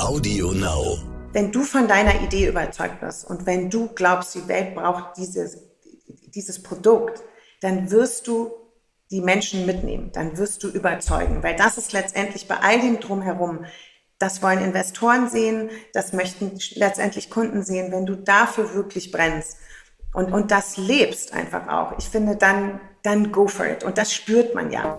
Audio Now. Wenn du von deiner Idee überzeugt bist und wenn du glaubst, die Welt braucht dieses, dieses Produkt, dann wirst du die Menschen mitnehmen, dann wirst du überzeugen, weil das ist letztendlich bei all dem drumherum. Das wollen Investoren sehen, das möchten letztendlich Kunden sehen, wenn du dafür wirklich brennst und, und das lebst einfach auch. Ich finde, dann, dann go for it. Und das spürt man ja.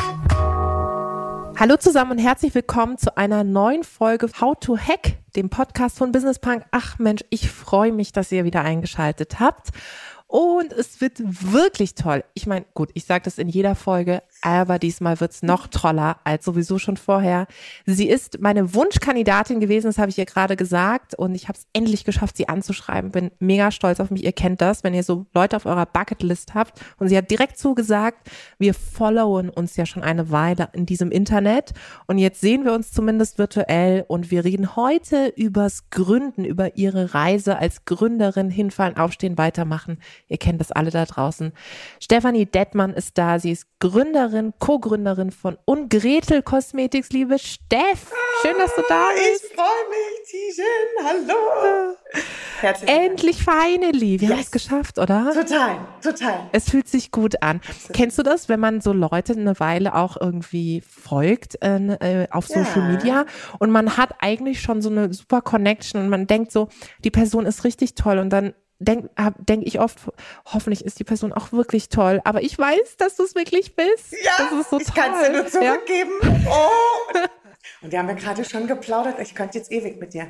Hallo zusammen und herzlich willkommen zu einer neuen Folge How to Hack, dem Podcast von Business Punk. Ach Mensch, ich freue mich, dass ihr wieder eingeschaltet habt. Und es wird wirklich toll. Ich meine, gut, ich sage das in jeder Folge, aber diesmal wird's noch toller als sowieso schon vorher. Sie ist meine Wunschkandidatin gewesen, das habe ich ihr gerade gesagt. Und ich habe es endlich geschafft, sie anzuschreiben. Bin mega stolz auf mich. Ihr kennt das, wenn ihr so Leute auf eurer Bucketlist habt. Und sie hat direkt zugesagt, wir followen uns ja schon eine Weile in diesem Internet. Und jetzt sehen wir uns zumindest virtuell. Und wir reden heute übers Gründen, über ihre Reise als Gründerin, hinfallen, aufstehen, weitermachen Ihr kennt das alle da draußen. Stefanie Dettmann ist da. Sie ist Gründerin, Co-Gründerin von Ungretel Cosmetics. Liebe Steff, schön, dass du da bist. Ich freue mich, Tijen. Hallo. Herzlich Endlich finally. Wir yes. haben es geschafft, oder? Total, total. Es fühlt sich gut an. Absolut. Kennst du das, wenn man so Leute eine Weile auch irgendwie folgt äh, auf ja. Social Media und man hat eigentlich schon so eine super Connection und man denkt so, die Person ist richtig toll und dann denke denk ich oft, hoffentlich ist die Person auch wirklich toll. Aber ich weiß, dass du es wirklich bist. Ja, das ist so ich kann es dir nur zurückgeben. Ja? Oh. Und wir haben ja gerade schon geplaudert. Ich könnte jetzt ewig mit dir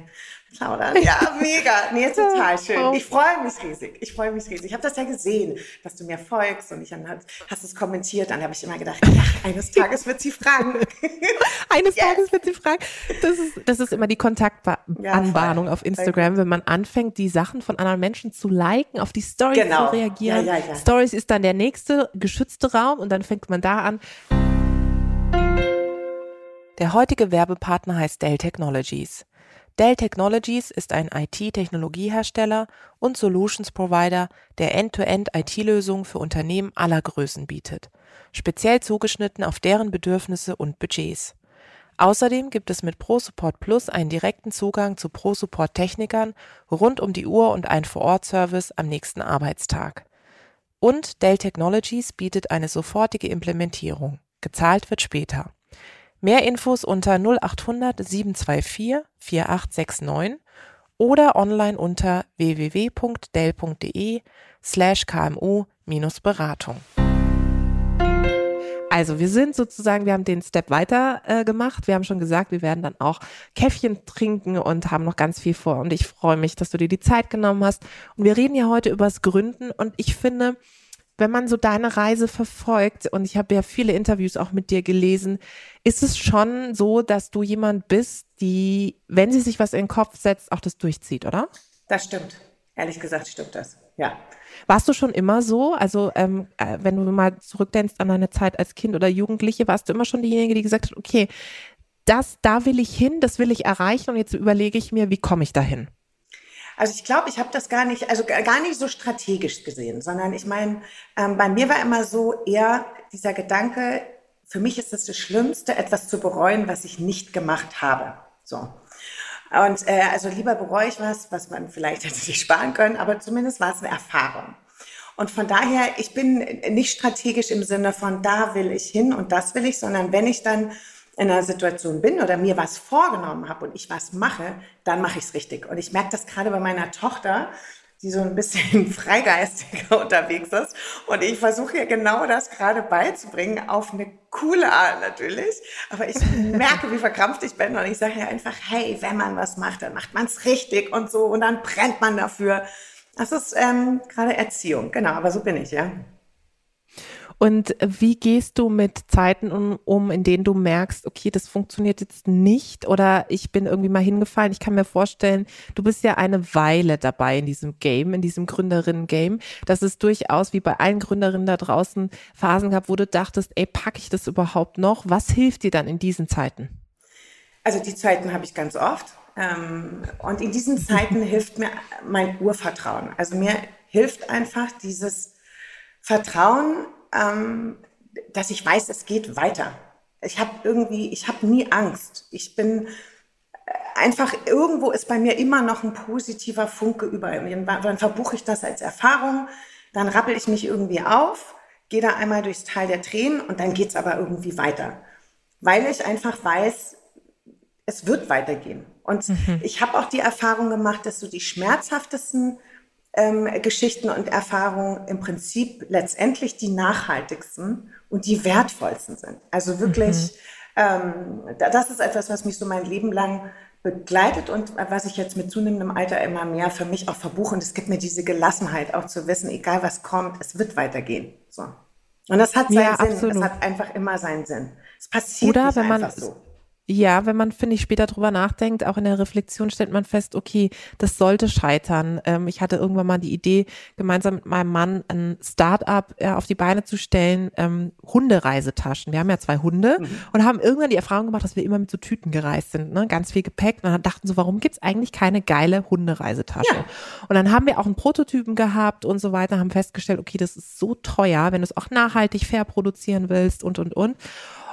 plaudern. Ja, mega. Nee, total schön. Ich freue mich riesig. Ich freue mich riesig. Ich habe das ja gesehen, dass du mir folgst und ich dann hast es kommentiert. Dann habe ich immer gedacht, ja, eines Tages wird sie fragen. eines yes. Tages wird sie fragen. Das ist, das ist immer die Kontaktanbahnung ja, auf Instagram, wenn man anfängt, die Sachen von anderen Menschen zu liken, auf die Stories genau. zu reagieren. Ja, ja, ja. Stories ist dann der nächste geschützte Raum und dann fängt man da an. Der heutige Werbepartner heißt Dell Technologies. Dell Technologies ist ein IT-Technologiehersteller und Solutions Provider, der End-to-End-IT-Lösungen für Unternehmen aller Größen bietet, speziell zugeschnitten auf deren Bedürfnisse und Budgets. Außerdem gibt es mit ProSupport Plus einen direkten Zugang zu ProSupport-Technikern rund um die Uhr und einen Vor-Ort-Service am nächsten Arbeitstag. Und Dell Technologies bietet eine sofortige Implementierung. Gezahlt wird später. Mehr Infos unter 0800 724 4869 oder online unter www.dell.de slash kmu-beratung. Also wir sind sozusagen, wir haben den Step weiter äh, gemacht. Wir haben schon gesagt, wir werden dann auch Käffchen trinken und haben noch ganz viel vor. Und ich freue mich, dass du dir die Zeit genommen hast. Und wir reden ja heute übers Gründen. Und ich finde, wenn man so deine Reise verfolgt, und ich habe ja viele Interviews auch mit dir gelesen, ist es schon so, dass du jemand bist, die, wenn sie sich was in den Kopf setzt, auch das durchzieht, oder? Das stimmt. Ehrlich gesagt stimmt das. Ja. Warst du schon immer so? Also, ähm, äh, wenn du mal zurückdenkst an deine Zeit als Kind oder Jugendliche, warst du immer schon diejenige, die gesagt hat, okay, das, da will ich hin, das will ich erreichen und jetzt überlege ich mir, wie komme ich dahin? Also ich glaube, ich habe das gar nicht, also gar nicht so strategisch gesehen, sondern ich meine, ähm, bei mir war immer so eher dieser Gedanke, für mich ist es das Schlimmste, etwas zu bereuen, was ich nicht gemacht habe. So. Und äh, also lieber bereue ich was, was man vielleicht hätte sich sparen können, aber zumindest war es eine Erfahrung. Und von daher, ich bin nicht strategisch im Sinne von, da will ich hin und das will ich, sondern wenn ich dann in einer Situation bin oder mir was vorgenommen habe und ich was mache, dann mache ich es richtig. Und ich merke das gerade bei meiner Tochter, die so ein bisschen freigeistiger unterwegs ist. Und ich versuche ihr genau das gerade beizubringen, auf eine coole Art natürlich. Aber ich merke, wie verkrampft ich bin. Und ich sage ihr einfach, hey, wenn man was macht, dann macht man es richtig und so. Und dann brennt man dafür. Das ist ähm, gerade Erziehung. Genau, aber so bin ich, ja. Und wie gehst du mit Zeiten um, um, in denen du merkst, okay, das funktioniert jetzt nicht oder ich bin irgendwie mal hingefallen? Ich kann mir vorstellen, du bist ja eine Weile dabei in diesem Game, in diesem Gründerinnen-Game, dass es durchaus wie bei allen Gründerinnen da draußen Phasen gab, wo du dachtest, ey, packe ich das überhaupt noch? Was hilft dir dann in diesen Zeiten? Also die Zeiten habe ich ganz oft. Ähm, und in diesen Zeiten hilft mir mein Urvertrauen. Also mir hilft einfach dieses Vertrauen, ähm, dass ich weiß, es geht weiter. Ich habe irgendwie, ich habe nie Angst. Ich bin äh, einfach, irgendwo ist bei mir immer noch ein positiver Funke über. Dann verbuche ich das als Erfahrung, dann rappel ich mich irgendwie auf, gehe da einmal durchs Tal der Tränen und dann geht's aber irgendwie weiter. Weil ich einfach weiß, es wird weitergehen. Und mhm. ich habe auch die Erfahrung gemacht, dass so die schmerzhaftesten ähm, Geschichten und Erfahrungen im Prinzip letztendlich die nachhaltigsten und die wertvollsten sind. Also wirklich, mhm. ähm, das ist etwas, was mich so mein Leben lang begleitet und was ich jetzt mit zunehmendem Alter immer mehr für mich auch verbuche. Und es gibt mir diese Gelassenheit, auch zu wissen, egal was kommt, es wird weitergehen. So. Und das hat seinen ja, Sinn. Absolut. Es hat einfach immer seinen Sinn. Es passiert Oder nicht wenn man einfach so. Ja, wenn man, finde ich, später drüber nachdenkt, auch in der Reflexion stellt man fest, okay, das sollte scheitern. Ähm, ich hatte irgendwann mal die Idee, gemeinsam mit meinem Mann ein Start-up äh, auf die Beine zu stellen, ähm, Hundereisetaschen. Wir haben ja zwei Hunde mhm. und haben irgendwann die Erfahrung gemacht, dass wir immer mit so Tüten gereist sind, ne? ganz viel Gepäck. Und dann dachten so, warum gibt's eigentlich keine geile Hundereisetasche? Ja. Und dann haben wir auch einen Prototypen gehabt und so weiter, haben festgestellt, okay, das ist so teuer, wenn du es auch nachhaltig fair produzieren willst und, und, und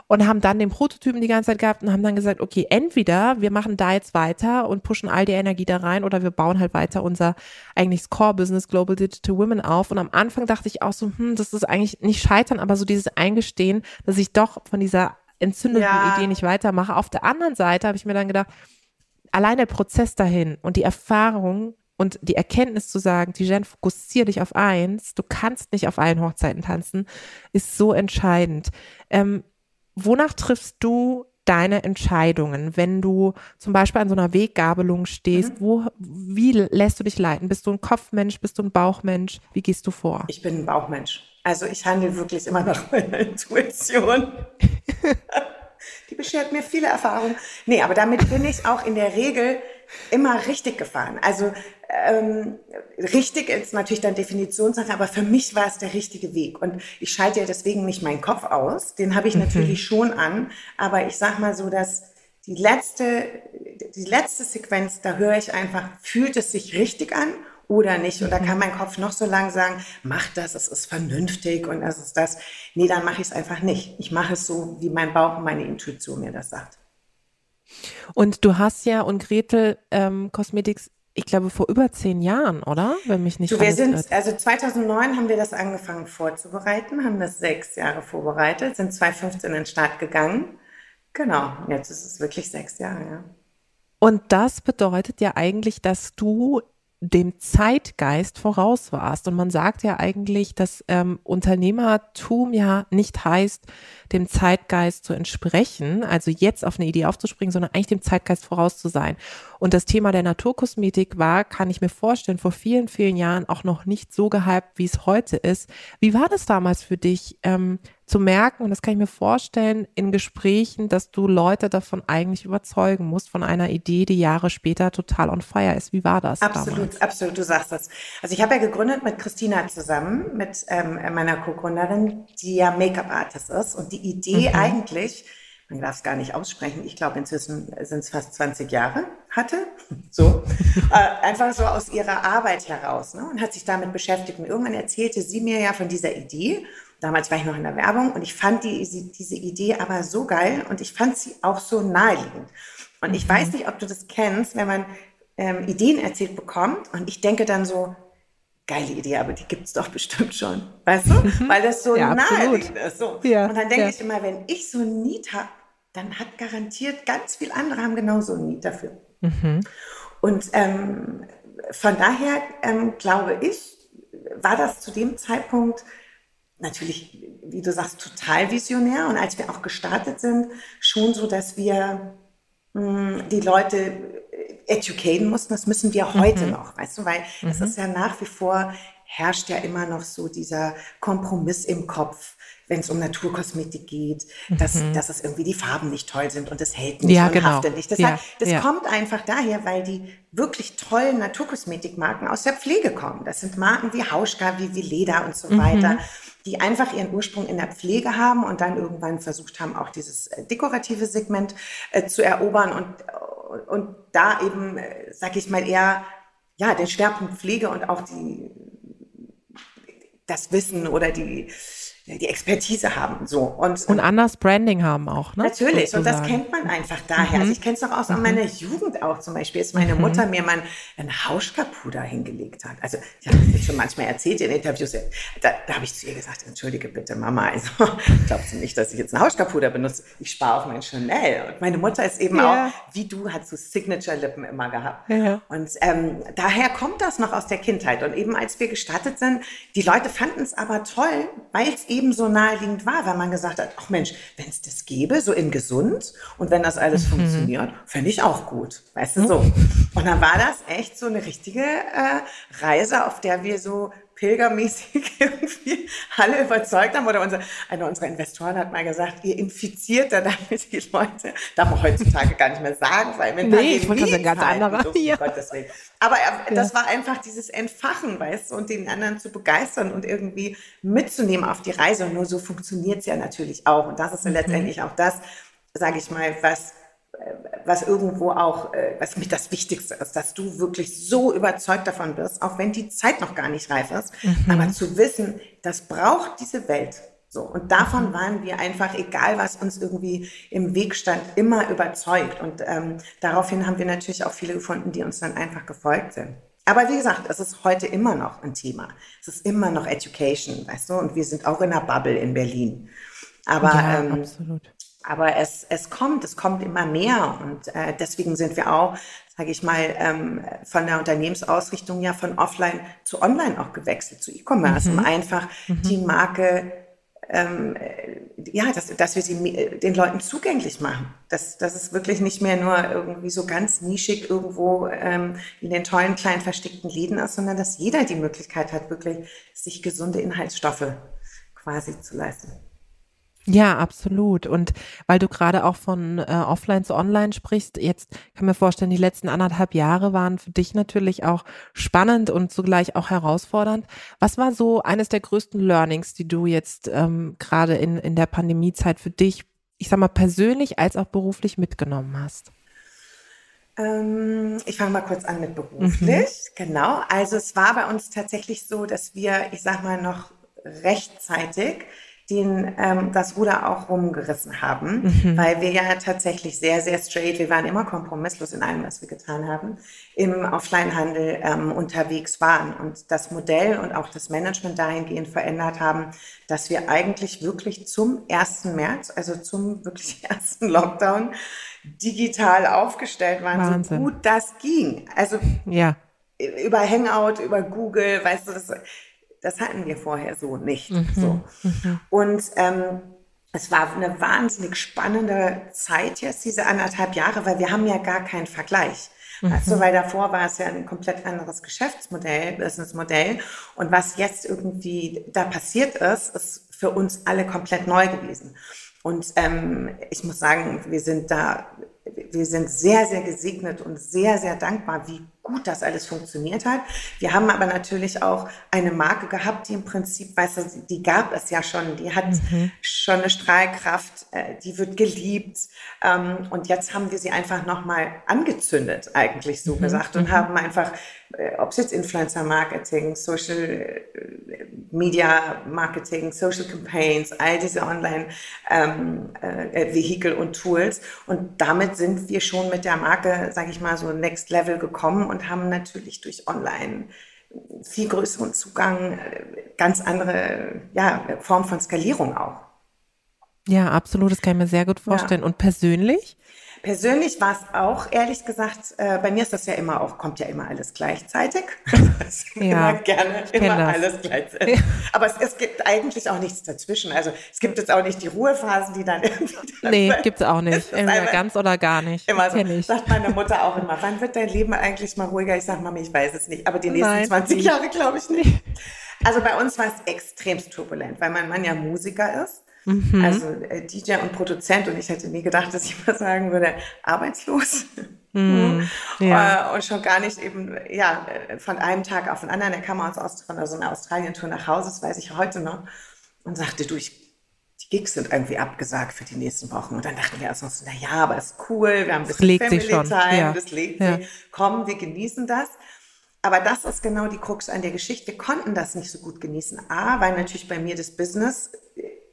und haben dann den Prototypen die ganze Zeit gehabt und haben dann gesagt, okay, entweder wir machen da jetzt weiter und pushen all die Energie da rein oder wir bauen halt weiter unser eigentlich Core-Business Global Digital Women auf. Und am Anfang dachte ich auch so, hm, das ist eigentlich nicht scheitern, aber so dieses Eingestehen, dass ich doch von dieser entzündeten ja. Idee nicht weitermache. Auf der anderen Seite habe ich mir dann gedacht, allein der Prozess dahin und die Erfahrung und die Erkenntnis zu sagen, Tijen, fokussier dich auf eins, du kannst nicht auf allen Hochzeiten tanzen, ist so entscheidend. Ähm, wonach triffst du deine Entscheidungen, wenn du zum Beispiel an so einer Weggabelung stehst? Mhm. Wo, wie lässt du dich leiten? Bist du ein Kopfmensch? Bist du ein Bauchmensch? Wie gehst du vor? Ich bin ein Bauchmensch. Also ich handle wirklich immer nach meiner Intuition. Die beschert mir viele Erfahrungen. Nee, aber damit bin ich auch in der Regel immer richtig gefahren. Also ähm, richtig ist natürlich dann Definitionssache, aber für mich war es der richtige Weg. Und ich schalte ja deswegen nicht meinen Kopf aus, den habe ich mhm. natürlich schon an, aber ich sag mal so, dass die letzte, die letzte Sequenz, da höre ich einfach, fühlt es sich richtig an oder nicht? Und da kann mhm. mein Kopf noch so lang sagen, mach das, es ist vernünftig und es ist das. Nee, dann mache ich es einfach nicht. Ich mache es so, wie mein Bauch und meine Intuition mir das sagt. Und du hast ja und Gretel ähm, Cosmetics ich glaube, vor über zehn Jahren, oder? Wenn mich nicht so, wir sind, Also 2009 haben wir das angefangen vorzubereiten, haben das sechs Jahre vorbereitet, sind 2015 in den Start gegangen. Genau, jetzt ist es wirklich sechs Jahre, ja. Und das bedeutet ja eigentlich, dass du dem Zeitgeist voraus warst. Und man sagt ja eigentlich, dass ähm, Unternehmertum ja nicht heißt, dem Zeitgeist zu entsprechen, also jetzt auf eine Idee aufzuspringen, sondern eigentlich dem Zeitgeist voraus zu sein. Und das Thema der Naturkosmetik war, kann ich mir vorstellen, vor vielen, vielen Jahren auch noch nicht so gehypt, wie es heute ist. Wie war das damals für dich? Ähm, zu merken, und das kann ich mir vorstellen, in Gesprächen, dass du Leute davon eigentlich überzeugen musst, von einer Idee, die Jahre später total on fire ist. Wie war das? Absolut, damals? absolut, du sagst das. Also ich habe ja gegründet mit Christina zusammen, mit ähm, meiner Co-Gründerin, die ja Make-up-Artist ist. Und die Idee mhm. eigentlich, man darf es gar nicht aussprechen, ich glaube inzwischen sind es fast 20 Jahre, hatte, so, äh, einfach so aus ihrer Arbeit heraus ne, und hat sich damit beschäftigt. Und irgendwann erzählte sie mir ja von dieser Idee Damals war ich noch in der Werbung und ich fand die, diese Idee aber so geil und ich fand sie auch so naheliegend. Und ich mhm. weiß nicht, ob du das kennst, wenn man ähm, Ideen erzählt bekommt und ich denke dann so, geile Idee, aber die gibt es doch bestimmt schon. Weißt du? Mhm. Weil das so ja, naheliegend ist. So. Ja, und dann denke ja. ich immer, wenn ich so ein Need habe, dann hat garantiert ganz viele andere haben genauso ein Need dafür. Mhm. Und ähm, von daher ähm, glaube ich, war das zu dem Zeitpunkt natürlich, wie du sagst, total visionär. Und als wir auch gestartet sind, schon so, dass wir mh, hm, die Leute educaten mussten. Das müssen wir heute mhm. noch, weißt du, weil es mhm. ist ja nach wie vor herrscht ja immer noch so dieser Kompromiss im Kopf wenn es um Naturkosmetik geht, dass, mhm. dass es irgendwie die Farben nicht toll sind und es hält nicht ja, und genau. haftet nicht. Das, ja, heißt, das ja. kommt einfach daher, weil die wirklich tollen Naturkosmetikmarken aus der Pflege kommen. Das sind Marken wie Hauschka, wie, wie Leder und so mhm. weiter, die einfach ihren Ursprung in der Pflege haben und dann irgendwann versucht haben, auch dieses äh, dekorative Segment äh, zu erobern und, und da eben, äh, sag ich mal, eher ja, den Schwerpunkt Pflege und auch die, das Wissen oder die, die Expertise haben. So. Und, und anders Branding haben auch, ne? Natürlich, Sozusagen. und das kennt man einfach daher. Mhm. Also ich kenne es doch aus mhm. meiner Jugend auch zum Beispiel, als meine mhm. Mutter mir mal ein Hauschkapuder hingelegt hat. Also ich habe das schon manchmal erzählt in Interviews. Da, da habe ich zu ihr gesagt, entschuldige bitte Mama, also glaubst du nicht, dass ich jetzt ein Hauschkapuder benutze? Ich spare auf mein Chanel. Und meine Mutter ist eben ja. auch, wie du, hat so Signature-Lippen immer gehabt. Ja. Und ähm, daher kommt das noch aus der Kindheit. Und eben als wir gestattet sind, die Leute fanden es aber toll, weil es eben ebenso naheliegend war, weil man gesagt hat, ach Mensch, wenn es das gäbe, so in gesund und wenn das alles mhm. funktioniert, fände ich auch gut, weißt du so. Und dann war das echt so eine richtige äh, Reise, auf der wir so pilgermäßig irgendwie alle überzeugt haben. Oder unser, einer unserer Investoren hat mal gesagt, ihr infiziert da damit die Leute. Darf man heutzutage gar nicht mehr sagen, weil wenn nee, ich wollte das ganz anderer. Ja. Aber äh, das war einfach dieses Entfachen, weißt du, und den anderen zu begeistern und irgendwie mitzunehmen auf die Reise. Und nur so funktioniert es ja natürlich auch. Und das ist ja mhm. letztendlich auch das, sage ich mal, was was irgendwo auch, äh, was mit das Wichtigste ist, dass du wirklich so überzeugt davon bist, auch wenn die Zeit noch gar nicht reif ist, mhm. aber zu wissen, das braucht diese Welt. So. Und davon mhm. waren wir einfach, egal was uns irgendwie im Weg stand, immer überzeugt. Und ähm, daraufhin haben wir natürlich auch viele gefunden, die uns dann einfach gefolgt sind. Aber wie gesagt, es ist heute immer noch ein Thema. Es ist immer noch Education, weißt du? Und wir sind auch in einer Bubble in Berlin. Aber ja, ähm, absolut. Aber es, es kommt, es kommt immer mehr. Und äh, deswegen sind wir auch, sage ich mal, ähm, von der Unternehmensausrichtung ja von offline zu online auch gewechselt, zu E-Commerce, mhm. um einfach mhm. die Marke ähm, ja, dass, dass wir sie den Leuten zugänglich machen. Dass, dass es wirklich nicht mehr nur irgendwie so ganz nischig irgendwo ähm, in den tollen kleinen versteckten Läden ist, sondern dass jeder die Möglichkeit hat, wirklich sich gesunde Inhaltsstoffe quasi zu leisten. Ja, absolut. Und weil du gerade auch von äh, Offline zu Online sprichst, jetzt kann mir vorstellen, die letzten anderthalb Jahre waren für dich natürlich auch spannend und zugleich auch herausfordernd. Was war so eines der größten Learnings, die du jetzt ähm, gerade in, in der Pandemiezeit für dich, ich sag mal, persönlich als auch beruflich mitgenommen hast? Ähm, ich fange mal kurz an mit beruflich. Mhm. Genau. Also es war bei uns tatsächlich so, dass wir, ich sag mal, noch rechtzeitig den ähm, das Ruder auch rumgerissen haben, mhm. weil wir ja tatsächlich sehr, sehr straight, wir waren immer kompromisslos in allem, was wir getan haben, im Offline-Handel ähm, unterwegs waren und das Modell und auch das Management dahingehend verändert haben, dass wir eigentlich wirklich zum 1. März, also zum wirklich ersten Lockdown, digital aufgestellt waren, Wahnsinn. so gut das ging. Also ja. über Hangout, über Google, weißt du, das das hatten wir vorher so nicht. Mhm. So. Mhm. Und ähm, es war eine wahnsinnig spannende Zeit jetzt, diese anderthalb Jahre, weil wir haben ja gar keinen Vergleich. Mhm. Also, weil davor war es ja ein komplett anderes Geschäftsmodell, Businessmodell. Und was jetzt irgendwie da passiert ist, ist für uns alle komplett neu gewesen. Und ähm, ich muss sagen, wir sind da, wir sind sehr, sehr gesegnet und sehr, sehr dankbar, wie gut das alles funktioniert hat. Wir haben aber natürlich auch eine Marke gehabt, die im Prinzip, weißt du, die gab es ja schon, die hat mhm. schon eine Strahlkraft, äh, die wird geliebt. Ähm, und jetzt haben wir sie einfach nochmal angezündet, eigentlich so mhm. gesagt, und mhm. haben einfach, ob es jetzt Influencer Marketing, Social äh, Media Marketing, Social Campaigns, all diese Online ähm, äh, Vehikel und Tools. Und damit sind wir schon mit der Marke, sage ich mal, so Next Level gekommen und und haben natürlich durch Online viel größeren Zugang, ganz andere ja, Form von Skalierung auch. Ja, absolut, das kann ich mir sehr gut vorstellen. Ja. Und persönlich? Persönlich war es auch, ehrlich gesagt, äh, bei mir ist das ja immer auch, kommt ja immer alles gleichzeitig. ja, immer gerne, immer das. alles gleichzeitig. Aber es, es, gibt eigentlich auch nichts dazwischen. Also es gibt jetzt auch nicht die Ruhephasen, die dann irgendwie. Nee, gibt es auch nicht. Entweder ganz oder gar nicht. Immer so. Ich. Sagt meine Mutter auch immer, wann wird dein Leben eigentlich mal ruhiger? Ich sage, Mami, ich weiß es nicht. Aber die nächsten Nein, 20 nicht. Jahre glaube ich nicht. Also bei uns war es extremst turbulent, weil mein Mann ja Musiker ist. Mhm. Also äh, DJ und Produzent und ich hätte nie gedacht, dass ich mal sagen würde, arbeitslos. Mhm. Ja. Äh, und schon gar nicht eben, ja, von einem Tag auf den anderen. Er kam aus, aus von so einer Australien-Tour nach Hause, das weiß ich heute noch, und sagte, du, ich, die Gigs sind irgendwie abgesagt für die nächsten Wochen. Und dann dachten wir erst noch so, na ja, aber ist cool, wir haben ein bisschen Family Time, ja. das legt ja. sich. Komm, wir genießen das. Aber das ist genau die Krux an der Geschichte. Wir konnten das nicht so gut genießen. A, weil natürlich bei mir das Business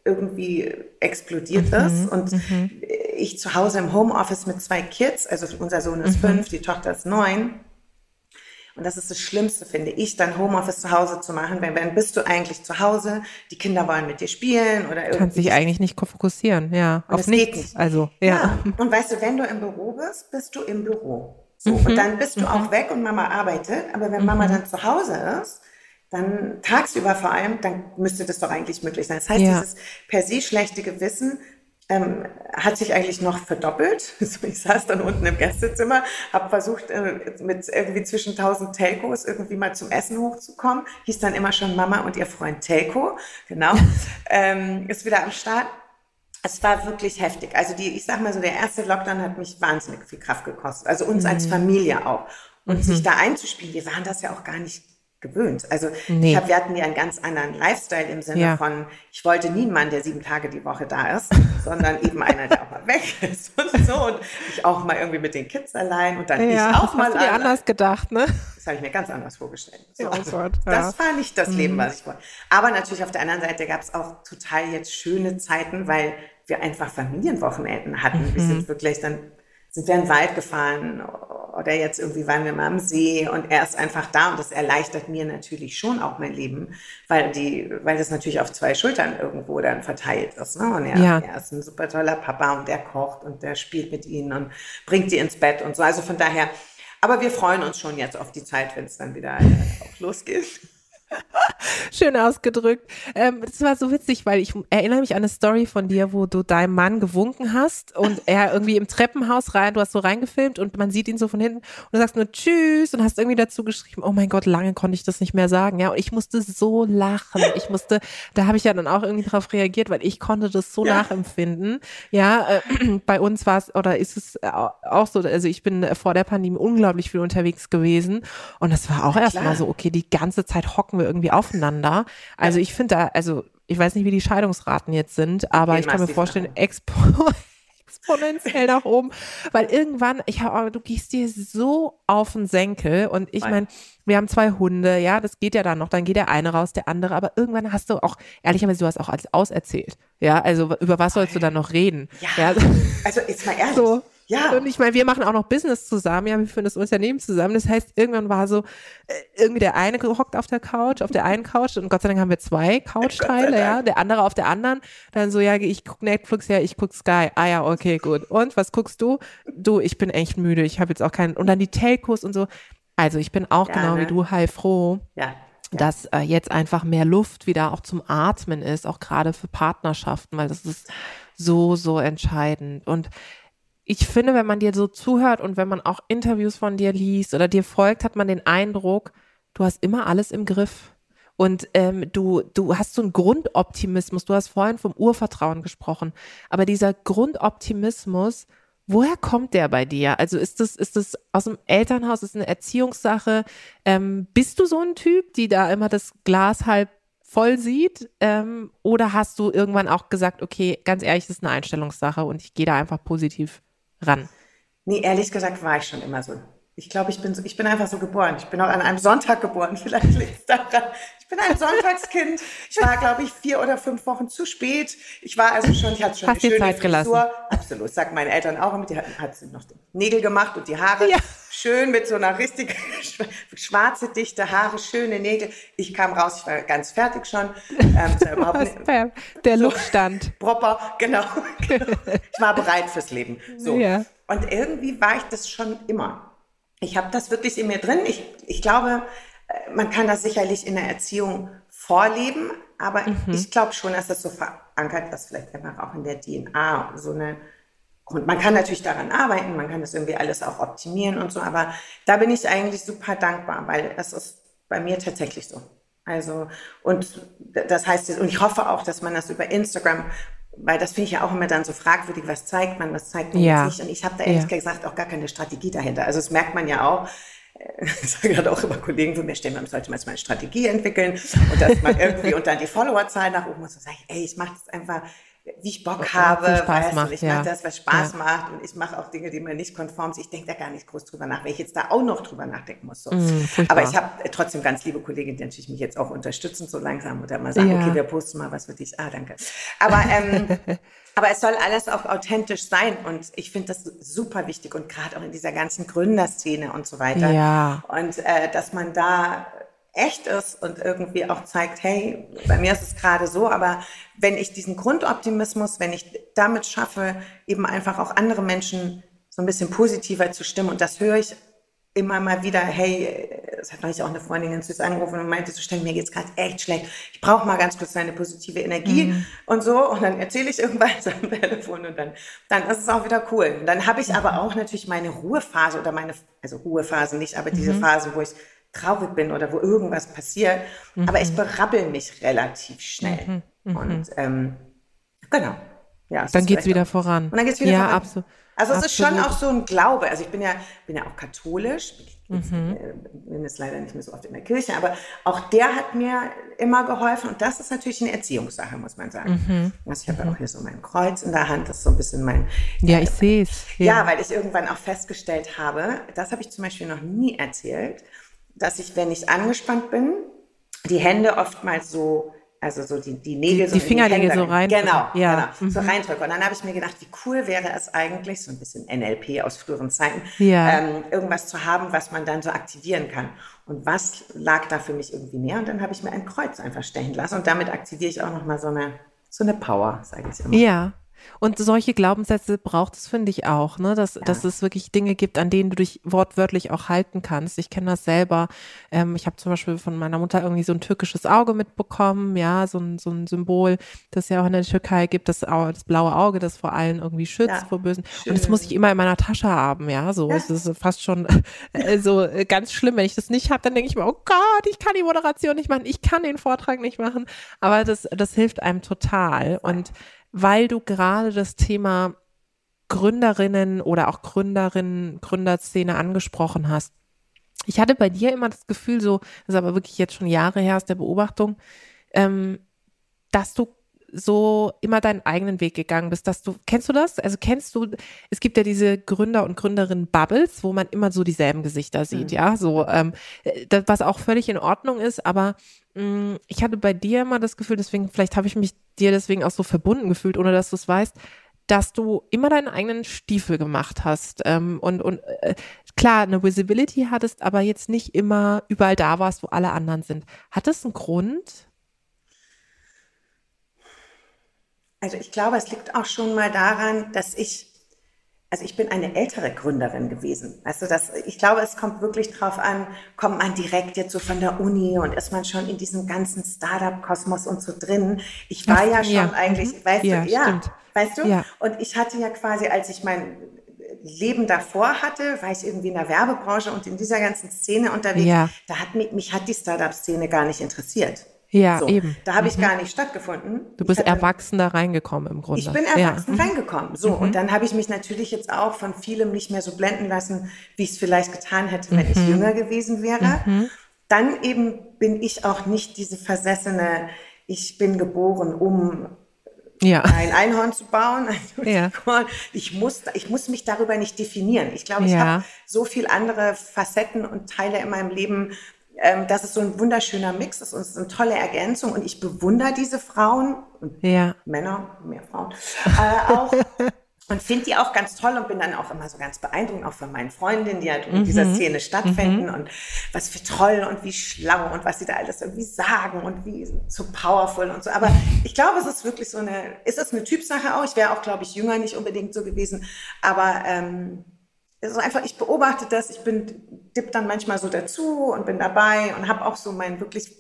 irgendwie explodiert mhm, ist und mhm. ich zu Hause im Homeoffice mit zwei Kids, also unser Sohn ist mhm. fünf, die Tochter ist neun. Und das ist das Schlimmste, finde ich, dann Homeoffice zu Hause zu machen. Wenn, wenn bist du eigentlich zu Hause, die Kinder wollen mit dir spielen oder irgendwie. Kannst dich eigentlich nicht fokussieren, ja. Und auf nichts. Nicht. Also, ja. ja. Und weißt du, wenn du im Büro bist, bist du im Büro. So, mhm. Und dann bist du auch mhm. weg und Mama arbeitet. Aber wenn Mama mhm. dann zu Hause ist, dann tagsüber vor allem, dann müsste das doch eigentlich möglich sein. Das heißt, ja. dieses per se schlechte Gewissen ähm, hat sich eigentlich noch verdoppelt. ich saß dann unten im Gästezimmer, habe versucht, äh, mit irgendwie zwischen 1000 Telcos irgendwie mal zum Essen hochzukommen. Hieß dann immer schon Mama und ihr Freund Telco, genau, ähm, ist wieder am Start. Es war wirklich heftig. Also die, ich sag mal so, der erste Lockdown hat mich wahnsinnig viel Kraft gekostet. Also uns mhm. als Familie auch. Und mhm. sich da einzuspielen, wir waren das ja auch gar nicht gewöhnt. Also nee. ich hab, wir hatten ja einen ganz anderen Lifestyle im Sinne ja. von, ich wollte nie einen Mann, der sieben Tage die Woche da ist, sondern eben einer, der auch mal weg ist und so und ich auch mal irgendwie mit den Kids allein und dann ja, ich auch mal hast du dir anders gedacht, ne? Das habe ich mir ganz anders vorgestellt. So, oh Gott, ja. Das war nicht das Leben, mhm. was ich wollte. Aber natürlich auf der anderen Seite gab es auch total jetzt schöne Zeiten, weil wir einfach Familienwochenenden hatten. Mhm. Wir sind wirklich dann sind wir in den Wald gefahren oder jetzt irgendwie waren wir mal am See und er ist einfach da und das erleichtert mir natürlich schon auch mein Leben, weil die, weil das natürlich auf zwei Schultern irgendwo dann verteilt ist. Ne? Und er, ja. er ist ein super toller Papa und der kocht und der spielt mit ihnen und bringt die ins Bett und so. Also von daher, aber wir freuen uns schon jetzt auf die Zeit, wenn es dann wieder auch losgeht. Schön ausgedrückt. Ähm, das war so witzig, weil ich erinnere mich an eine Story von dir, wo du deinem Mann gewunken hast und er irgendwie im Treppenhaus rein, du hast so reingefilmt und man sieht ihn so von hinten und du sagst nur Tschüss und hast irgendwie dazu geschrieben, oh mein Gott, lange konnte ich das nicht mehr sagen. Ja, und ich musste so lachen. Ich musste, da habe ich ja dann auch irgendwie drauf reagiert, weil ich konnte das so ja. nachempfinden. Ja, äh, bei uns war es oder ist es auch so, also ich bin vor der Pandemie unglaublich viel unterwegs gewesen und es war auch erstmal so, okay, die ganze Zeit hocken wir irgendwie aufeinander. Also ich finde da, also ich weiß nicht, wie die Scheidungsraten jetzt sind, aber ich kann mir vorstellen, Expo exponentiell nach oben, weil irgendwann, ich habe, du gehst dir so auf den Senkel und ich meine, wir haben zwei Hunde, ja, das geht ja dann noch, dann geht der eine raus, der andere, aber irgendwann hast du auch, ehrlicherweise, du hast auch alles auserzählt, ja, also über was sollst du dann noch reden? Ja, ja. also jetzt mal ehrlich. So. Ja. Und ich meine, wir machen auch noch Business zusammen, ja, wir führen das Unternehmen zusammen. Das heißt, irgendwann war so, äh, irgendwie der eine gehockt auf der Couch, auf der einen Couch und Gott sei Dank haben wir zwei Couchteile, ja, der andere auf der anderen. Dann so, ja, ich guck Netflix, ja, ich guck Sky. Ah ja, okay, gut. Und was guckst du? Du, ich bin echt müde, ich habe jetzt auch keinen. Und dann die Telcos und so. Also ich bin auch ja, genau ne? wie du heilfroh. Ja dass äh, jetzt einfach mehr Luft wieder auch zum Atmen ist, auch gerade für Partnerschaften, weil das ist so, so entscheidend. Und ich finde, wenn man dir so zuhört und wenn man auch Interviews von dir liest oder dir folgt, hat man den Eindruck, du hast immer alles im Griff. Und ähm, du, du hast so einen Grundoptimismus. Du hast vorhin vom Urvertrauen gesprochen. Aber dieser Grundoptimismus, woher kommt der bei dir? Also ist das, ist das aus dem Elternhaus, ist das eine Erziehungssache? Ähm, bist du so ein Typ, die da immer das Glas halb voll sieht? Ähm, oder hast du irgendwann auch gesagt, okay, ganz ehrlich, das ist eine Einstellungssache und ich gehe da einfach positiv ran? Nee, ehrlich gesagt war ich schon immer so. Ich glaube, ich bin, so, ich bin einfach so geboren. Ich bin auch an einem Sonntag geboren. Vielleicht liegt es daran. Ich bin ein Sonntagskind. Ich war, glaube ich, vier oder fünf Wochen zu spät. Ich war also schon, ich hatte schon Hast eine schöne Zeit Frisur. Gelassen. Absolut. Sagt meine Eltern auch immer. Die hatten, hat sie noch die Nägel gemacht und die Haare. Ja. Schön mit so einer richtig schwarze, dichte Haare, schöne Nägel. Ich kam raus, ich war ganz fertig schon. Ähm, Der Look stand. Proper, genau. ich war bereit fürs Leben. So. Ja. Und irgendwie war ich das schon immer. Ich habe das wirklich in mir drin. Ich, ich glaube, äh, man kann das sicherlich in der Erziehung vorleben, aber mhm. ich glaube schon, dass das so verankert ist, vielleicht einfach auch in der DNA, so eine und man kann natürlich daran arbeiten, man kann das irgendwie alles auch optimieren und so, aber da bin ich eigentlich super dankbar, weil es ist bei mir tatsächlich so. Also, und das heißt, und ich hoffe auch, dass man das über Instagram, weil das finde ich ja auch immer dann so fragwürdig, was zeigt man, was zeigt man ja. nicht. Und ich habe da ehrlich ja. gesagt auch gar keine Strategie dahinter. Also, das merkt man ja auch. Ich sage gerade auch immer Kollegen von mir stehen, man sollte mal eine Strategie entwickeln und dass man irgendwie und dann die Followerzahl nach oben muss und sage ich, ey, ich mache das einfach wie ich Bock habe, Spaß weißt macht, ich ja. mache das, was Spaß ja. macht und ich mache auch Dinge, die mir nicht konform sind. Ich denke da gar nicht groß drüber nach, weil ich jetzt da auch noch drüber nachdenken muss. So. Mm, Aber ich habe trotzdem ganz liebe Kolleginnen, die natürlich mich jetzt auch unterstützen so langsam oder mal sagen, ja. okay, wir posten mal was für dich. Ah, danke. Aber ähm, aber es soll alles auch authentisch sein und ich finde das super wichtig und gerade auch in dieser ganzen Gründerszene und so weiter. Ja. Und äh, dass man da echt ist und irgendwie auch zeigt, hey, bei mir ist es gerade so, aber wenn ich diesen Grundoptimismus, wenn ich damit schaffe, eben einfach auch andere Menschen so ein bisschen positiver zu stimmen und das höre ich immer mal wieder, hey, es hat neulich auch eine Freundin in Süß angerufen und meinte, so stell mir geht's gerade echt schlecht. Ich brauche mal ganz kurz deine positive Energie mhm. und so. Und dann erzähle ich irgendwas am Telefon und dann, dann ist es auch wieder cool. Und dann habe ich mhm. aber auch natürlich meine Ruhephase oder meine, also Ruhephase nicht, aber diese mhm. Phase, wo ich traurig bin oder wo irgendwas passiert. Mhm. Aber ich berabbel mich relativ schnell. Mhm. Mhm. Und ähm, genau. Ja, dann geht's wieder auch. voran. Und dann geht's wieder ja, voran. Absolut. Also es Absolut. ist schon auch so ein Glaube. Also ich bin ja, bin ja auch katholisch. Mhm. Äh, bin jetzt leider nicht mehr so oft in der Kirche, aber auch der hat mir immer geholfen. Und das ist natürlich eine Erziehungssache, muss man sagen. Mhm. Also ich habe mhm. ja auch hier so mein Kreuz in der Hand. Das ist so ein bisschen mein. Ja, ich sehe es. Ja. ja, weil ich irgendwann auch festgestellt habe, das habe ich zum Beispiel noch nie erzählt dass ich, wenn ich angespannt bin, die Hände oftmals so, also so die, die Nägel die, so die Fingernägel so rein. Genau, ja. genau, so mhm. reindrücke. Und dann habe ich mir gedacht, wie cool wäre es eigentlich, so ein bisschen NLP aus früheren Zeiten, ja. ähm, irgendwas zu haben, was man dann so aktivieren kann. Und was lag da für mich irgendwie näher? Und dann habe ich mir ein Kreuz einfach stechen lassen. Und damit aktiviere ich auch nochmal so eine, so eine Power, sage ich immer. Ja. Und solche Glaubenssätze braucht es, finde ich auch, ne? dass, ja. dass es wirklich Dinge gibt, an denen du dich wortwörtlich auch halten kannst. Ich kenne das selber. Ähm, ich habe zum Beispiel von meiner Mutter irgendwie so ein türkisches Auge mitbekommen, ja, so ein, so ein Symbol, das ja auch in der Türkei gibt, das, das blaue Auge, das vor allem irgendwie schützt ja. vor Bösen. Schön. Und das muss ich immer in meiner Tasche haben, ja. So, ja. es ist fast schon äh, so äh, ganz schlimm. Wenn ich das nicht habe, dann denke ich mir, oh Gott, ich kann die Moderation nicht machen, ich kann den Vortrag nicht machen. Aber das, das hilft einem total. Und weil du gerade das Thema Gründerinnen oder auch Gründerinnen, Gründerszene angesprochen hast. Ich hatte bei dir immer das Gefühl, so, das ist aber wirklich jetzt schon Jahre her aus der Beobachtung, ähm, dass du so immer deinen eigenen Weg gegangen bist, dass du, kennst du das? Also kennst du, es gibt ja diese Gründer und Gründerinnen Bubbles, wo man immer so dieselben Gesichter sieht, mhm. ja, so, ähm, das, was auch völlig in Ordnung ist, aber Mm, ich hatte bei dir immer das Gefühl, deswegen, vielleicht habe ich mich dir deswegen auch so verbunden gefühlt, ohne dass du es weißt, dass du immer deinen eigenen Stiefel gemacht hast ähm, und, und äh, klar eine Visibility hattest, aber jetzt nicht immer überall da warst, wo alle anderen sind. Hat das einen Grund? Also ich glaube, es liegt auch schon mal daran, dass ich also ich bin eine ältere Gründerin gewesen. Du, das, ich glaube, es kommt wirklich drauf an, kommt man direkt jetzt so von der Uni und ist man schon in diesem ganzen Startup-Kosmos und so drin. Ich war Ach, ja schon ja. eigentlich, mhm. weißt ja, du, ja, stimmt. weißt du? Ja. Und ich hatte ja quasi, als ich mein Leben davor hatte, war ich irgendwie in der Werbebranche und in dieser ganzen Szene unterwegs. Da hat mich, mich hat die Startup-Szene gar nicht interessiert. Ja, so, eben. Da habe ich mhm. gar nicht stattgefunden. Du bist hatte, erwachsen da reingekommen im Grunde. Ich bin erwachsen ja. reingekommen. So, mhm. und dann habe ich mich natürlich jetzt auch von vielem nicht mehr so blenden lassen, wie ich es vielleicht getan hätte, wenn mhm. ich jünger gewesen wäre. Mhm. Dann eben bin ich auch nicht diese versessene, ich bin geboren, um ja. ein Einhorn zu bauen. ja. ich, muss, ich muss mich darüber nicht definieren. Ich glaube, ich ja. habe so viele andere Facetten und Teile in meinem Leben, ähm, das ist so ein wunderschöner Mix ist und es ist eine tolle Ergänzung und ich bewundere diese Frauen und ja. Männer, mehr Frauen, äh, auch. und finde die auch ganz toll und bin dann auch immer so ganz beeindruckt, auch von meinen Freundinnen, die halt in dieser mhm. Szene stattfinden mhm. und was für toll und wie schlau und was sie da alles irgendwie sagen und wie so powerful und so. Aber ich glaube, es ist wirklich so eine, ist es eine Typsache auch. Ich wäre auch, glaube ich, jünger nicht unbedingt so gewesen, aber ähm, es ist einfach, ich beobachte das, ich bin, dipp dann manchmal so dazu und bin dabei und habe auch so meinen wirklich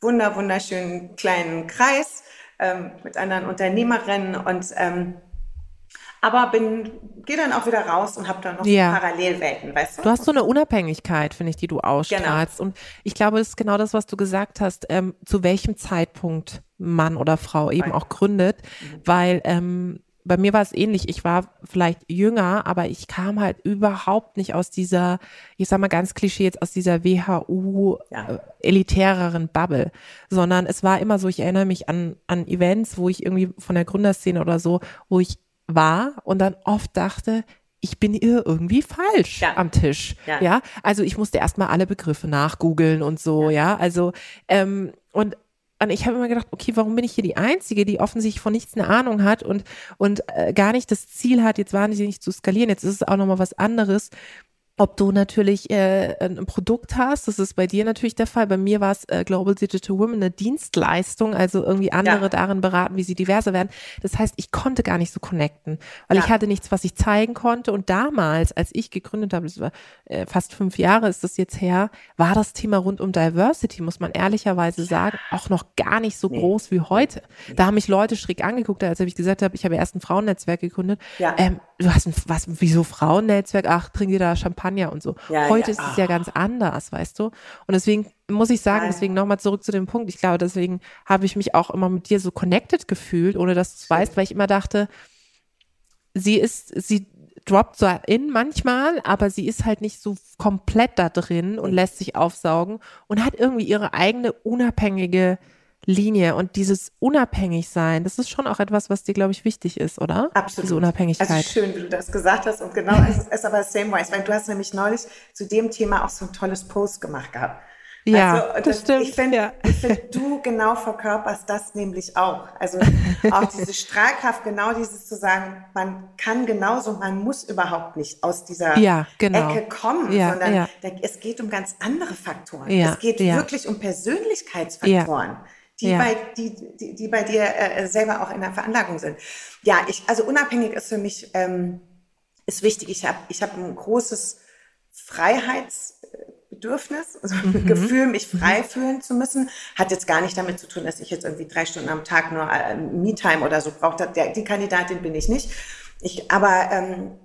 wunder, wunderschönen kleinen Kreis ähm, mit anderen Unternehmerinnen und ähm, aber bin, gehe dann auch wieder raus und habe dann noch ja. Parallelwelten, weißt du? Du hast so eine Unabhängigkeit, finde ich, die du ausstrahlst. Genau. Und ich glaube, das ist genau das, was du gesagt hast, ähm, zu welchem Zeitpunkt Mann oder Frau eben auch gründet, mhm. weil ähm, bei mir war es ähnlich. Ich war vielleicht jünger, aber ich kam halt überhaupt nicht aus dieser, ich sag mal ganz klischee jetzt aus dieser WHU ja. äh, elitäreren Bubble, sondern es war immer so, ich erinnere mich an, an Events, wo ich irgendwie von der Gründerszene oder so, wo ich war und dann oft dachte, ich bin ihr irgendwie falsch ja. am Tisch. Ja. ja. also ich musste erstmal alle Begriffe nachgoogeln und so, ja. ja? Also, ähm, und und ich habe immer gedacht, okay, warum bin ich hier die Einzige, die offensichtlich von nichts eine Ahnung hat und, und äh, gar nicht das Ziel hat, jetzt wahnsinnig zu skalieren. Jetzt ist es auch nochmal was anderes, ob du natürlich äh, ein Produkt hast, das ist bei dir natürlich der Fall. Bei mir war es äh, Global Digital Women eine Dienstleistung, also irgendwie andere ja. darin beraten, wie sie diverser werden. Das heißt, ich konnte gar nicht so connecten, weil ja. ich hatte nichts, was ich zeigen konnte. Und damals, als ich gegründet habe, das war äh, fast fünf Jahre ist das jetzt her, war das Thema rund um Diversity, muss man ehrlicherweise sagen, auch noch gar nicht so nee. groß wie heute. Da haben mich Leute schräg angeguckt, als ich gesagt habe, ich habe erst ein Frauennetzwerk gegründet. Ja. Ähm, du hast ein, was, wieso Frauennetzwerk? Ach, trinken die da Champagner und so. Ja, Heute ja. ist es ah. ja ganz anders, weißt du? Und deswegen muss ich sagen, deswegen nochmal zurück zu dem Punkt. Ich glaube, deswegen habe ich mich auch immer mit dir so connected gefühlt, ohne dass du es weißt, weil ich immer dachte, sie ist, sie droppt so in manchmal, aber sie ist halt nicht so komplett da drin und lässt sich aufsaugen und hat irgendwie ihre eigene unabhängige Linie und dieses Unabhängigsein, das ist schon auch etwas, was dir, glaube ich, wichtig ist, oder? Absolut. Diese Unabhängigkeit. Also schön, wie du das gesagt hast und genau, es ist, ist aber same way. Weil du hast nämlich neulich zu dem Thema auch so ein tolles Post gemacht gehabt. Ja, also, das, stimmt. Ich finde, ja. find, du genau verkörperst das nämlich auch. Also auch diese Strahlkraft, genau dieses zu sagen, man kann genauso, man muss überhaupt nicht aus dieser ja, genau. Ecke kommen, ja, sondern es geht um ganz andere Faktoren. es geht wirklich um Persönlichkeitsfaktoren die, ja. bei, die, die, die bei dir äh, selber auch in der Veranlagung sind. Ja, ich, also unabhängig ist für mich, ähm, ist wichtig. Ich habe ich hab ein großes Freiheitsbedürfnis, also mhm. Gefühl, mich mhm. frei fühlen zu müssen. Hat jetzt gar nicht damit zu tun, dass ich jetzt irgendwie drei Stunden am Tag nur äh, Me-Time oder so brauche. Die Kandidatin bin ich nicht. Ich, aber ähm,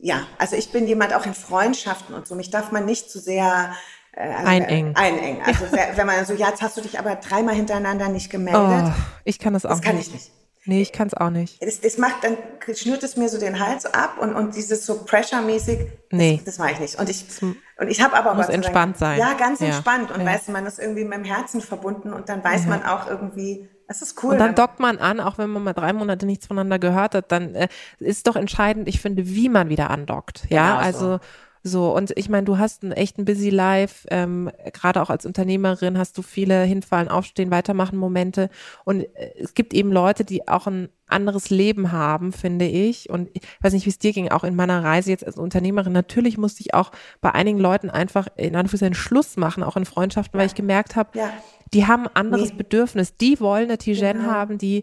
ja, also ich bin jemand auch in Freundschaften und so. Mich darf man nicht zu sehr äh, einengen. Einengen. Also wenn man so, ja, jetzt hast du dich aber dreimal hintereinander nicht gemeldet. Oh, ich kann das auch das kann nicht. ich nicht. Nee, ich kann es auch nicht. Das, das macht, dann schnürt es mir so den Hals ab und, und dieses so Pressure-mäßig, nee. das, das mache ich nicht. Und ich, und ich habe aber muss entspannt sein. Ja, ganz ja. entspannt. Und ja. weißt du, man ist irgendwie mit dem Herzen verbunden und dann weiß ja. man auch irgendwie, das ist cool. Und dann dockt man an, auch wenn man mal drei Monate nichts voneinander gehört hat, dann äh, ist doch entscheidend, ich finde, wie man wieder andockt. Ja, genau also. So so, und ich meine, du hast einen echten Busy Life, ähm, gerade auch als Unternehmerin hast du viele hinfallen, aufstehen, weitermachen Momente. Und äh, es gibt eben Leute, die auch ein anderes Leben haben, finde ich. Und ich weiß nicht, wie es dir ging, auch in meiner Reise jetzt als Unternehmerin. Natürlich musste ich auch bei einigen Leuten einfach in Anführungszeichen Schluss machen, auch in Freundschaften, weil ich gemerkt habe, ja. die haben ein anderes nee. Bedürfnis. Die wollen eine Tijen genau. haben, die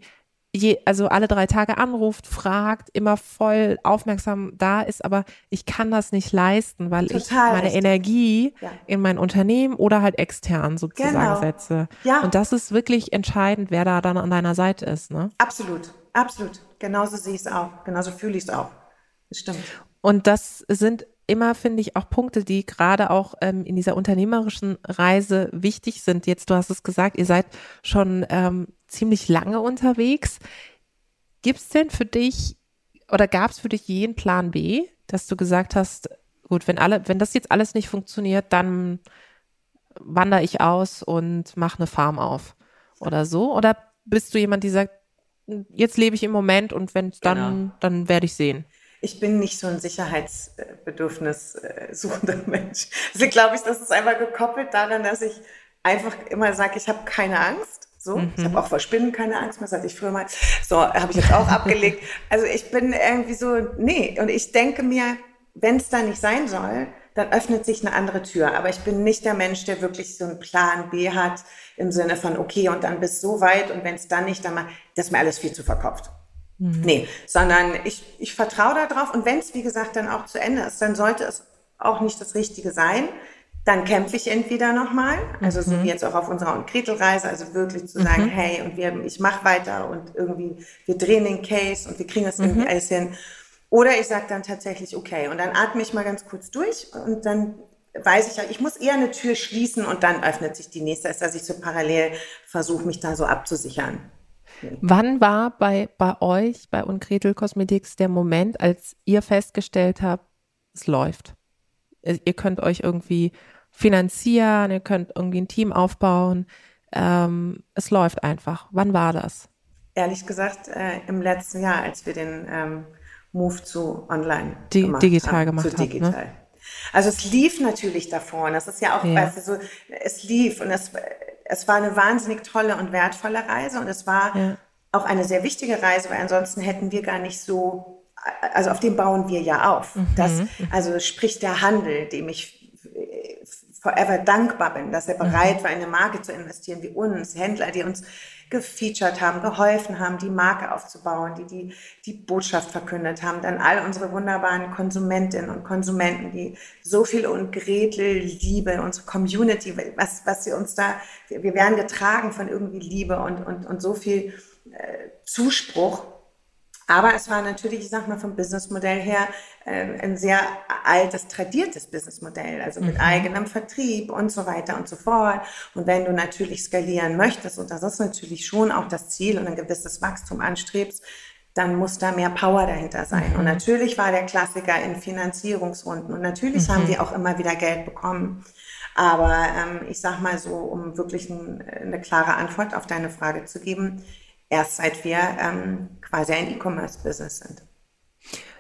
je, also alle drei Tage anruft, fragt, immer voll aufmerksam da ist, aber ich kann das nicht leisten, weil Total ich meine richtig. Energie ja. in mein Unternehmen oder halt extern sozusagen genau. setze. Ja. Und das ist wirklich entscheidend, wer da dann an deiner Seite ist. Ne? Absolut, absolut. Genauso sehe ich es auch. Genauso fühle ich es auch. Das stimmt. Und das sind immer, finde ich, auch Punkte, die gerade auch ähm, in dieser unternehmerischen Reise wichtig sind. Jetzt, du hast es gesagt, ihr seid schon ähm, ziemlich lange unterwegs. Gibt es denn für dich oder gab es für dich jeden Plan B, dass du gesagt hast, gut, wenn alle, wenn das jetzt alles nicht funktioniert, dann wandere ich aus und mache eine Farm auf oder so? Oder bist du jemand, die sagt, jetzt lebe ich im Moment und wenn dann, genau. dann werde ich sehen? Ich bin nicht so ein Sicherheitsbedürfnis äh, suchender Mensch. Also glaube ich, das ist einfach gekoppelt daran, dass ich einfach immer sage, ich habe keine Angst So, mhm. ich habe auch vor Spinnen keine Angst mehr, das hatte ich früher mal. So, habe ich jetzt auch abgelegt. Also ich bin irgendwie so, nee, und ich denke mir, wenn es da nicht sein soll, dann öffnet sich eine andere Tür. Aber ich bin nicht der Mensch, der wirklich so einen Plan B hat im Sinne von, okay, und dann bis so weit und wenn es dann nicht, dann mal, das ist mir alles viel zu verkauft. Mhm. Nee, sondern ich, ich vertraue darauf und wenn es, wie gesagt, dann auch zu Ende ist, dann sollte es auch nicht das Richtige sein. Dann kämpfe ich entweder nochmal, also mhm. so wie jetzt auch auf unserer und Gretel-Reise, also wirklich zu sagen, mhm. hey, und wir, ich mache weiter und irgendwie, wir drehen den Case und wir kriegen das irgendwie mhm. alles hin. Oder ich sage dann tatsächlich, okay, und dann atme ich mal ganz kurz durch und dann weiß ich ja, ich muss eher eine Tür schließen und dann öffnet sich die nächste, als dass ich so parallel versuche, mich da so abzusichern. Wann war bei, bei euch, bei Unkretel Cosmetics, der Moment, als ihr festgestellt habt, es läuft? Ihr könnt euch irgendwie finanzieren, ihr könnt irgendwie ein Team aufbauen. Ähm, es läuft einfach. Wann war das? Ehrlich gesagt, äh, im letzten Jahr, als wir den ähm, Move zu online Die, gemacht digital haben, gemacht zu digital. Ne? Also es lief natürlich davor und das ist ja auch, ja. weißt du, so, es lief und es, es war eine wahnsinnig tolle und wertvolle Reise und es war ja. auch eine sehr wichtige Reise, weil ansonsten hätten wir gar nicht so, also auf dem bauen wir ja auf. Mhm. Das, also sprich der Handel, dem ich forever dankbar bin, dass er bereit mhm. war, in eine Marke zu investieren wie uns, Händler, die uns gefeatured haben, geholfen haben, die Marke aufzubauen, die die, die Botschaft verkündet haben, dann all unsere wunderbaren Konsumentinnen und Konsumenten, die so viel und Gretel Liebe, unsere Community, was, was sie uns da, wir werden getragen von irgendwie Liebe und, und, und so viel äh, Zuspruch aber es war natürlich, ich sag mal, vom Businessmodell her äh, ein sehr altes, tradiertes Businessmodell, also mit mhm. eigenem Vertrieb und so weiter und so fort. Und wenn du natürlich skalieren möchtest, und das ist natürlich schon auch das Ziel und ein gewisses Wachstum anstrebst, dann muss da mehr Power dahinter sein. Mhm. Und natürlich war der Klassiker in Finanzierungsrunden und natürlich mhm. haben die auch immer wieder Geld bekommen. Aber ähm, ich sag mal so, um wirklich ein, eine klare Antwort auf deine Frage zu geben, erst seit wir ähm, quasi ein E-Commerce-Business sind.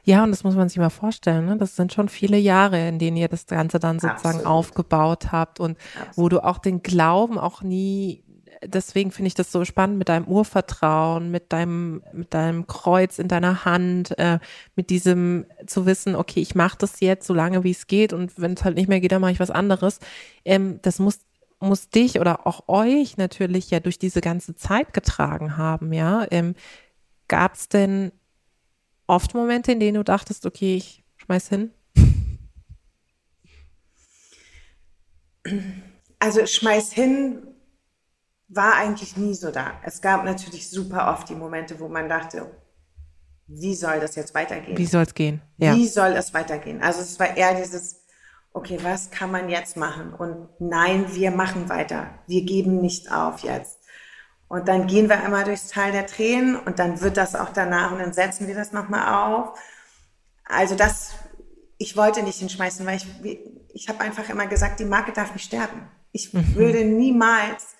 Ja, und das muss man sich mal vorstellen. Ne? Das sind schon viele Jahre, in denen ihr das Ganze dann sozusagen Absolut. aufgebaut habt und Absolut. wo du auch den Glauben auch nie, deswegen finde ich das so spannend mit deinem Urvertrauen, mit deinem, mit deinem Kreuz in deiner Hand, äh, mit diesem zu wissen, okay, ich mache das jetzt so lange wie es geht und wenn es halt nicht mehr geht, dann mache ich was anderes. Ähm, das muss muss dich oder auch euch natürlich ja durch diese ganze Zeit getragen haben, ja. Ähm, Gab es denn oft Momente, in denen du dachtest, okay, ich schmeiß hin? Also schmeiß hin war eigentlich nie so da. Es gab natürlich super oft die Momente, wo man dachte, wie soll das jetzt weitergehen? Wie soll es gehen? Ja. Wie soll es weitergehen? Also es war eher dieses, okay, was kann man jetzt machen? Und nein, wir machen weiter. Wir geben nicht auf jetzt. Und dann gehen wir einmal durchs Tal der Tränen und dann wird das auch danach und dann setzen wir das nochmal auf. Also das, ich wollte nicht hinschmeißen, weil ich, ich habe einfach immer gesagt, die Marke darf nicht sterben. Ich mhm. würde niemals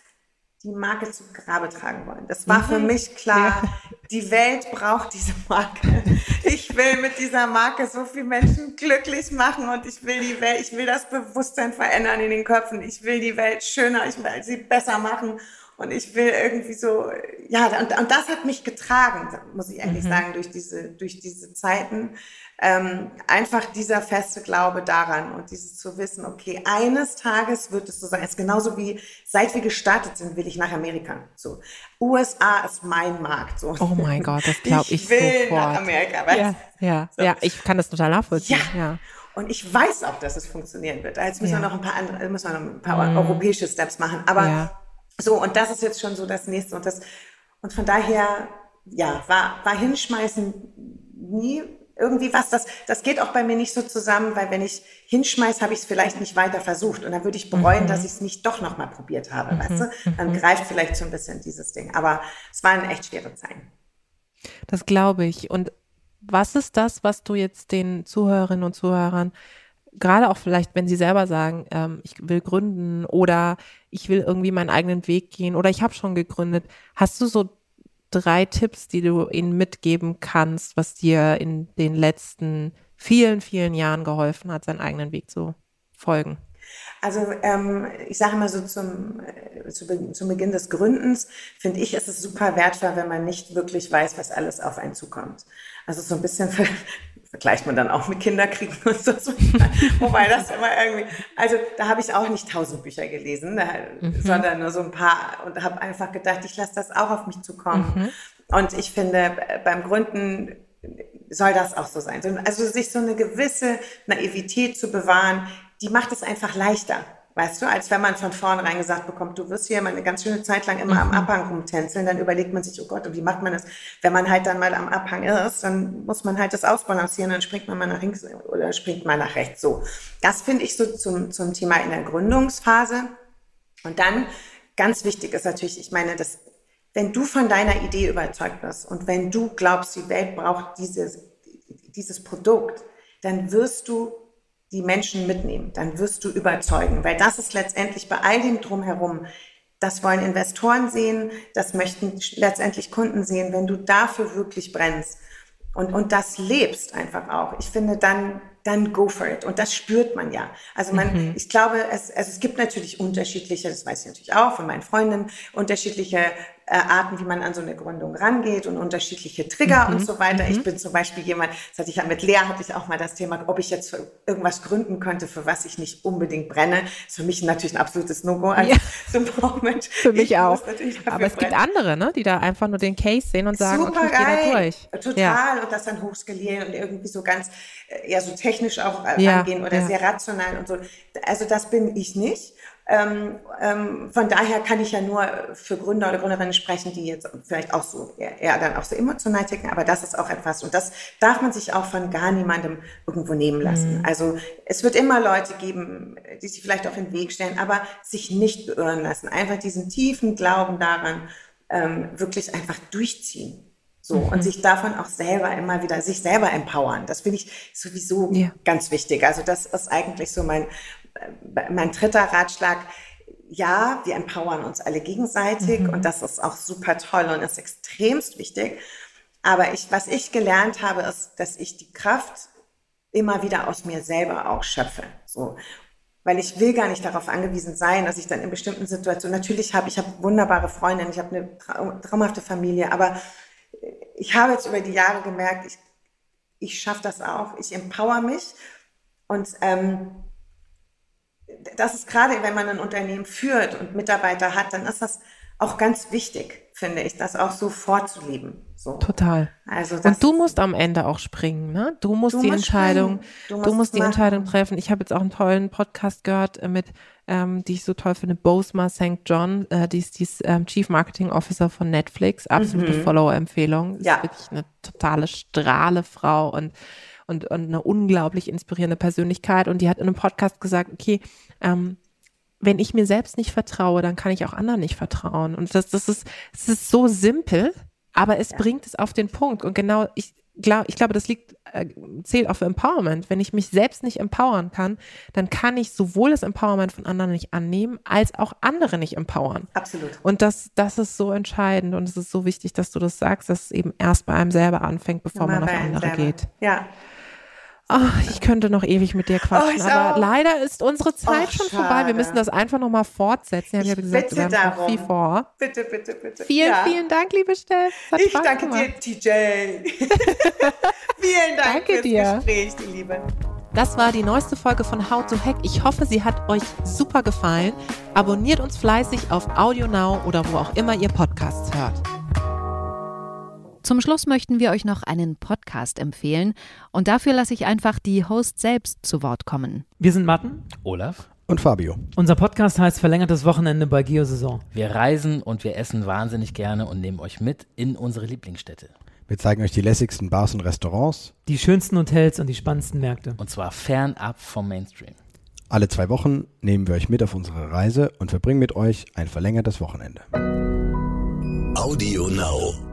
die Marke zu Grabe tragen wollen. Das war für mhm. mich klar. Ja. Die Welt braucht diese Marke. Ich will mit dieser Marke so viele Menschen glücklich machen und ich will die Welt, ich will das Bewusstsein verändern in den Köpfen. Ich will die Welt schöner, ich will sie besser machen und ich will irgendwie so, ja, und, und das hat mich getragen, muss ich ehrlich mhm. sagen, durch diese, durch diese Zeiten. Ähm, einfach dieser feste Glaube daran und dieses zu wissen, okay, eines Tages wird es so sein. Es ist genauso wie seit wir gestartet sind, will ich nach Amerika. So, USA ist mein Markt. So. Oh mein Gott, das glaube ich, ich will sofort. nach Amerika. Weißt? Ja, ja, so. ja, ich kann das total nachvollziehen. Ja. ja. Und ich weiß auch, dass es funktionieren wird. Jetzt müssen ja. wir noch ein paar andere, müssen wir noch ein paar mm. europäische Steps machen. Aber ja. So, und das ist jetzt schon so das nächste. Und das, und von daher, ja, war, war hinschmeißen nie irgendwie was. Das, das geht auch bei mir nicht so zusammen, weil wenn ich hinschmeiß, habe ich es vielleicht nicht weiter versucht. Und dann würde ich bereuen, mhm. dass ich es nicht doch nochmal probiert habe, mhm. weißt du? Dann mhm. greift vielleicht so ein bisschen dieses Ding. Aber es waren echt schwere Zeiten. Das glaube ich. Und was ist das, was du jetzt den Zuhörerinnen und Zuhörern gerade auch vielleicht, wenn sie selber sagen, ähm, ich will gründen oder ich will irgendwie meinen eigenen Weg gehen oder ich habe schon gegründet, hast du so drei Tipps, die du ihnen mitgeben kannst, was dir in den letzten vielen, vielen Jahren geholfen hat, seinen eigenen Weg zu folgen? Also ähm, ich sage immer so zum, äh, zu, zum Beginn des Gründens, finde ich, ist es super wertvoll, wenn man nicht wirklich weiß, was alles auf einen zukommt. Also so ein bisschen vergleicht man dann auch mit Kinderkriegen und so. Wobei das immer irgendwie, also da habe ich auch nicht tausend Bücher gelesen, da, mhm. sondern nur so ein paar und habe einfach gedacht, ich lasse das auch auf mich zukommen. Mhm. Und ich finde, beim Gründen soll das auch so sein. Also sich so eine gewisse Naivität zu bewahren, die macht es einfach leichter. Weißt du, als wenn man von vornherein gesagt bekommt, du wirst hier mal eine ganz schöne Zeit lang immer mhm. am Abhang rumtänzeln, dann überlegt man sich, oh Gott, und wie macht man das? Wenn man halt dann mal am Abhang ist, dann muss man halt das ausbalancieren, dann springt man mal nach links oder springt mal nach rechts. So. Das finde ich so zum, zum Thema in der Gründungsphase. Und dann, ganz wichtig ist natürlich, ich meine, das, wenn du von deiner Idee überzeugt bist und wenn du glaubst, die Welt braucht dieses, dieses Produkt, dann wirst du die Menschen mitnehmen, dann wirst du überzeugen, weil das ist letztendlich bei all dem drumherum. Das wollen Investoren sehen, das möchten letztendlich Kunden sehen, wenn du dafür wirklich brennst und, und das lebst einfach auch. Ich finde, dann dann go for it. Und das spürt man ja. Also man, mhm. ich glaube, es, also es gibt natürlich unterschiedliche, das weiß ich natürlich auch von meinen Freundinnen, unterschiedliche äh, Arten, wie man an so eine Gründung rangeht und unterschiedliche Trigger mhm. und so weiter. Mhm. Ich bin zum Beispiel jemand, das hatte ich ja mit Lea, hatte ich auch mal das Thema, ob ich jetzt irgendwas gründen könnte, für was ich nicht unbedingt brenne. Das ist für mich natürlich ein absolutes No-Go als ja. Für mich ich auch. Aber es brennen. gibt andere, ne, die da einfach nur den Case sehen und sagen, Super okay, ich gehe da durch. Total. Ja. Und das dann hochskalieren und irgendwie so ganz, äh, eher so technisch auch äh, ja. angehen oder ja. sehr rational und so. Also das bin ich nicht. Ähm, ähm, von daher kann ich ja nur für Gründer oder Gründerinnen sprechen, die jetzt vielleicht auch so eher, dann auch so emotional ticken, aber das ist auch etwas und das darf man sich auch von gar niemandem irgendwo nehmen lassen. Mhm. Also es wird immer Leute geben, die sich vielleicht auf den Weg stellen, aber sich nicht beirren lassen. Einfach diesen tiefen Glauben daran ähm, wirklich einfach durchziehen. So, mhm. und sich davon auch selber immer wieder, sich selber empowern. Das finde ich sowieso ja. ganz wichtig. Also das ist eigentlich so mein, mein dritter Ratschlag, ja, wir empowern uns alle gegenseitig mhm. und das ist auch super toll und ist extremst wichtig. Aber ich, was ich gelernt habe, ist, dass ich die Kraft immer wieder aus mir selber auch schöpfe. So. Weil ich will gar nicht darauf angewiesen sein, dass ich dann in bestimmten Situationen, natürlich habe ich habe wunderbare Freundinnen, ich habe eine traumhafte Familie, aber ich habe jetzt über die Jahre gemerkt, ich, ich schaffe das auch, ich empower mich und ähm, das ist gerade, wenn man ein Unternehmen führt und Mitarbeiter hat, dann ist das auch ganz wichtig, finde ich, das auch so vorzuleben. So. Total. Also und du musst am Ende auch springen, ne? Du musst du die musst Entscheidung, du musst, du musst die Entscheidung treffen. Ich habe jetzt auch einen tollen Podcast gehört äh, mit, ähm, die ich so toll finde, Bosma St. John, äh, die ist die ähm, Chief Marketing Officer von Netflix, absolute mhm. Follower-Empfehlung. Ja. Ist wirklich eine totale Strahlefrau und und, und eine unglaublich inspirierende Persönlichkeit. Und die hat in einem Podcast gesagt, okay, ähm, wenn ich mir selbst nicht vertraue, dann kann ich auch anderen nicht vertrauen. Und das, das ist, es ist so simpel, aber es ja. bringt es auf den Punkt. Und genau, ich glaube, ich glaube, das liegt, äh, zählt auch für Empowerment. Wenn ich mich selbst nicht empowern kann, dann kann ich sowohl das Empowerment von anderen nicht annehmen, als auch andere nicht empowern. Absolut. Und das, das ist so entscheidend und es ist so wichtig, dass du das sagst, dass es eben erst bei einem selber anfängt, bevor Immer man auf andere geht. Ja. Oh, ich könnte noch ewig mit dir quatschen, oh, aber auch. leider ist unsere Zeit oh, schon schade. vorbei. Wir müssen das einfach nochmal fortsetzen. Ich habe ja gesagt, wir haben darum. viel vor. Bitte, bitte, bitte. Vielen, ja. vielen Dank, liebe Steff. Ich Spaß danke gemacht. dir, TJ. vielen Dank danke fürs dir. Gespräch, die Liebe. Das war die neueste Folge von How to Hack. Ich hoffe, sie hat euch super gefallen. Abonniert uns fleißig auf Audio Now oder wo auch immer ihr Podcasts hört. Zum Schluss möchten wir euch noch einen Podcast empfehlen und dafür lasse ich einfach die Host selbst zu Wort kommen. Wir sind Matten, Olaf und Fabio. Unser Podcast heißt Verlängertes Wochenende bei Geosaison. Wir reisen und wir essen wahnsinnig gerne und nehmen euch mit in unsere Lieblingsstädte. Wir zeigen euch die lässigsten Bars und Restaurants, die schönsten Hotels und die spannendsten Märkte. Und zwar fernab vom Mainstream. Alle zwei Wochen nehmen wir euch mit auf unsere Reise und verbringen mit euch ein verlängertes Wochenende. Audio Now.